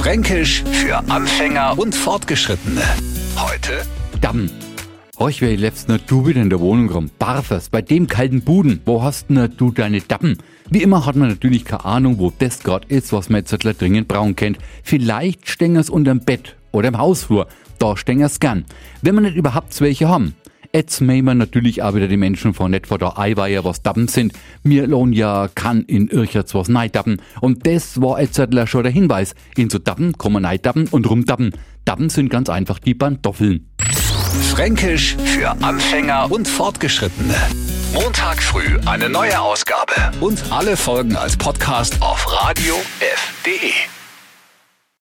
Fränkisch für Anfänger und Fortgeschrittene. Heute Damm. Horch, wer lebst nur du wieder in der Wohnung rum? Barfers, bei dem kalten Buden, wo hast denn du deine Dappen? Wie immer hat man natürlich keine Ahnung, wo das gerade ist, was man jetzt dringend brauchen kennt. Vielleicht stängers unterm Bett oder im Hausflur. Da stängers gern. Wenn man nicht überhaupt welche haben. Jetzt wir natürlich auch wieder die Menschen von nicht vor der Eiweihe, was Dappen sind. Mir lohn ja kann in Ircherts was neidappen. Und das war jetzt schon der Hinweis. In so Dappen kommen neidappen und rumdappen. Dappen sind ganz einfach die Pantoffeln. Fränkisch für Anfänger und Fortgeschrittene. Montag früh eine neue Ausgabe und alle Folgen als Podcast auf radiof.de.